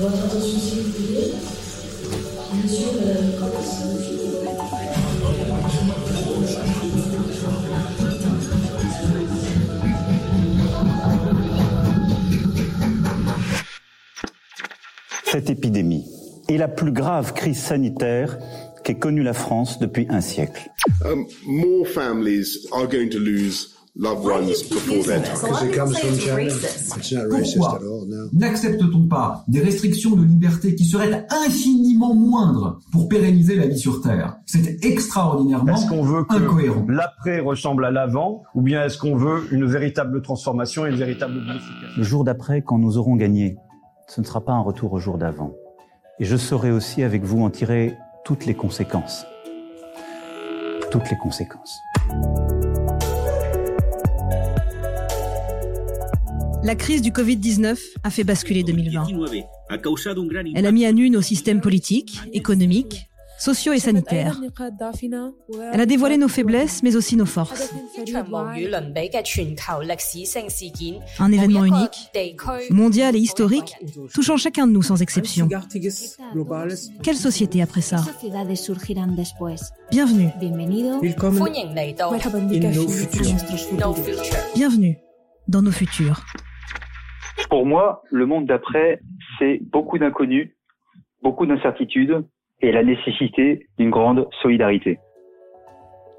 Votre attention s'il vous plaît. Monsieur, Madame Cox. Cette épidémie est la plus grave crise sanitaire qu'ait connue la France depuis un siècle. Um, more families are going to lose ones before their time. N'accepte-t-on pas des restrictions de liberté qui seraient infiniment moindres pour pérenniser la vie sur Terre C'est extraordinairement Est-ce qu'on veut que incohérent. l'après ressemble à l'avant ou bien est-ce qu'on veut une véritable transformation et une véritable bonification Le jour d'après, quand nous aurons gagné, ce ne sera pas un retour au jour d'avant. Et je saurai aussi avec vous en tirer toutes les conséquences. Toutes les conséquences. La crise du Covid-19 a fait basculer 2020. Elle a mis à nu nos systèmes politiques, économiques, sociaux et sanitaires. Elle a dévoilé nos faiblesses, mais aussi nos forces. Un événement unique, mondial et historique, touchant chacun de nous sans exception. Quelle société après ça? Bienvenue. Bienvenue dans nos futurs. Pour moi, le monde d'après, c'est beaucoup d'inconnus, beaucoup d'incertitudes et la nécessité d'une grande solidarité.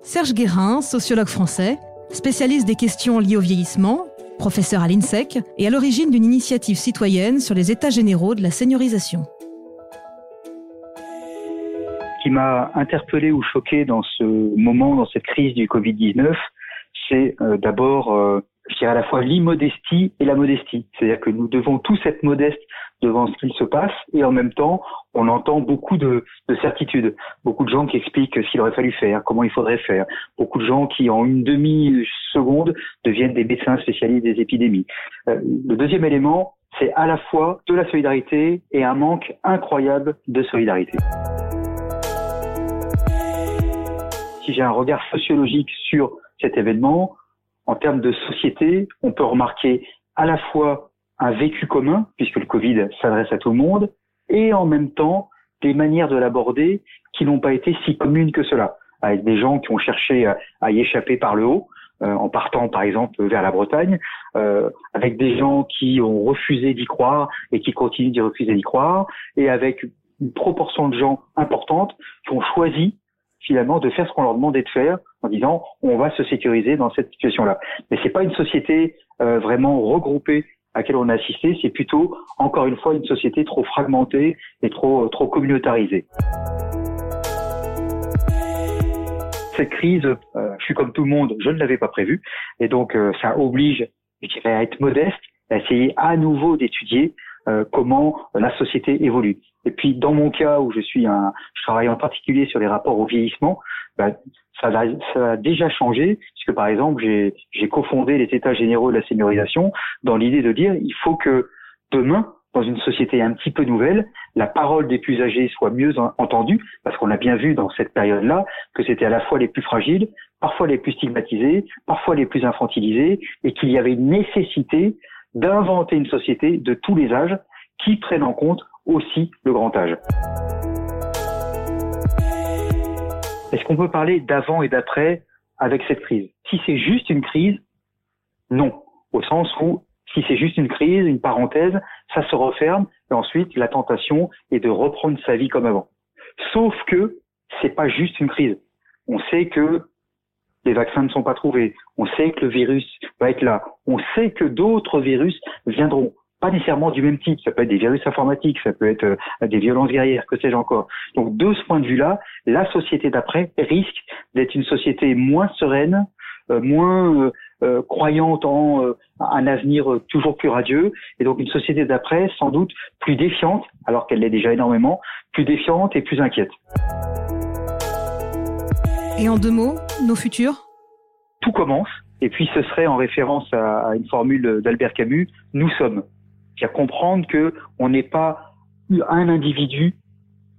Serge Guérin, sociologue français, spécialiste des questions liées au vieillissement, professeur à l'INSEC et à l'origine d'une initiative citoyenne sur les états généraux de la seniorisation. Ce qui m'a interpellé ou choqué dans ce moment, dans cette crise du Covid-19, c'est euh, d'abord, euh, je dirais à la fois l'immodestie et la modestie. C'est-à-dire que nous devons tous être modestes devant ce qu'il se passe et en même temps, on entend beaucoup de, de certitudes. Beaucoup de gens qui expliquent ce qu'il aurait fallu faire, comment il faudrait faire. Beaucoup de gens qui, en une demi-seconde, deviennent des médecins spécialistes des épidémies. Euh, le deuxième élément, c'est à la fois de la solidarité et un manque incroyable de solidarité. Si j'ai un regard sociologique sur cet événement, en termes de société, on peut remarquer à la fois un vécu commun, puisque le Covid s'adresse à tout le monde, et en même temps des manières de l'aborder qui n'ont pas été si communes que cela, avec des gens qui ont cherché à, y échapper par le haut, euh, en partant par exemple vers la Bretagne, euh, avec des gens qui ont refusé d'y croire et qui continuent d'y refuser d'y croire, et avec une proportion de gens importante qui ont choisi finalement de faire ce qu'on leur demandait de faire en disant on va se sécuriser dans cette situation-là. Mais c'est pas une société euh, vraiment regroupée à laquelle on a assisté, c'est plutôt encore une fois une société trop fragmentée et trop trop communautarisée. Cette crise, euh, je suis comme tout le monde, je ne l'avais pas prévue et donc euh, ça oblige, je à être modeste, à essayer à nouveau d'étudier euh, comment la société évolue. Et puis dans mon cas où je suis un, je travaille en particulier sur les rapports au vieillissement, bah, ça, a, ça a déjà changé puisque par exemple j'ai, cofondé les États généraux de la seniorisation dans l'idée de dire il faut que demain dans une société un petit peu nouvelle, la parole des plus âgés soit mieux en- entendue, parce qu'on a bien vu dans cette période-là que c'était à la fois les plus fragiles, parfois les plus stigmatisés, parfois les plus infantilisés, et qu'il y avait une nécessité d'inventer une société de tous les âges qui prenne en compte aussi le grand âge. Est-ce qu'on peut parler d'avant et d'après avec cette crise? Si c'est juste une crise, non. Au sens où, si c'est juste une crise, une parenthèse, ça se referme et ensuite la tentation est de reprendre sa vie comme avant. Sauf que c'est pas juste une crise. On sait que les vaccins ne sont pas trouvés. On sait que le virus va être là. On sait que d'autres virus viendront. Pas nécessairement du même type. Ça peut être des virus informatiques, ça peut être euh, des violences guerrières, que sais-je encore. Donc de ce point de vue-là, la société d'après risque d'être une société moins sereine, euh, moins euh, euh, croyante en euh, un avenir toujours plus radieux, et donc une société d'après sans doute plus défiante, alors qu'elle l'est déjà énormément, plus défiante et plus inquiète. Et en deux mots, nos futurs? Tout commence, et puis ce serait en référence à, une formule d'Albert Camus, nous sommes. C'est-à-dire comprendre que on n'est pas un individu,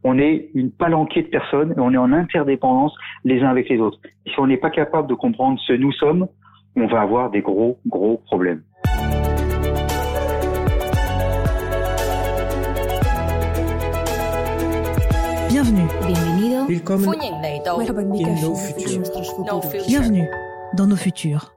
on est une palanquée de personnes et on est en interdépendance les uns avec les autres. Si on n'est pas capable de comprendre ce nous sommes, on va avoir des gros, gros problèmes. Bienvenue. Bienvenue. Bienvenue dans nos futurs.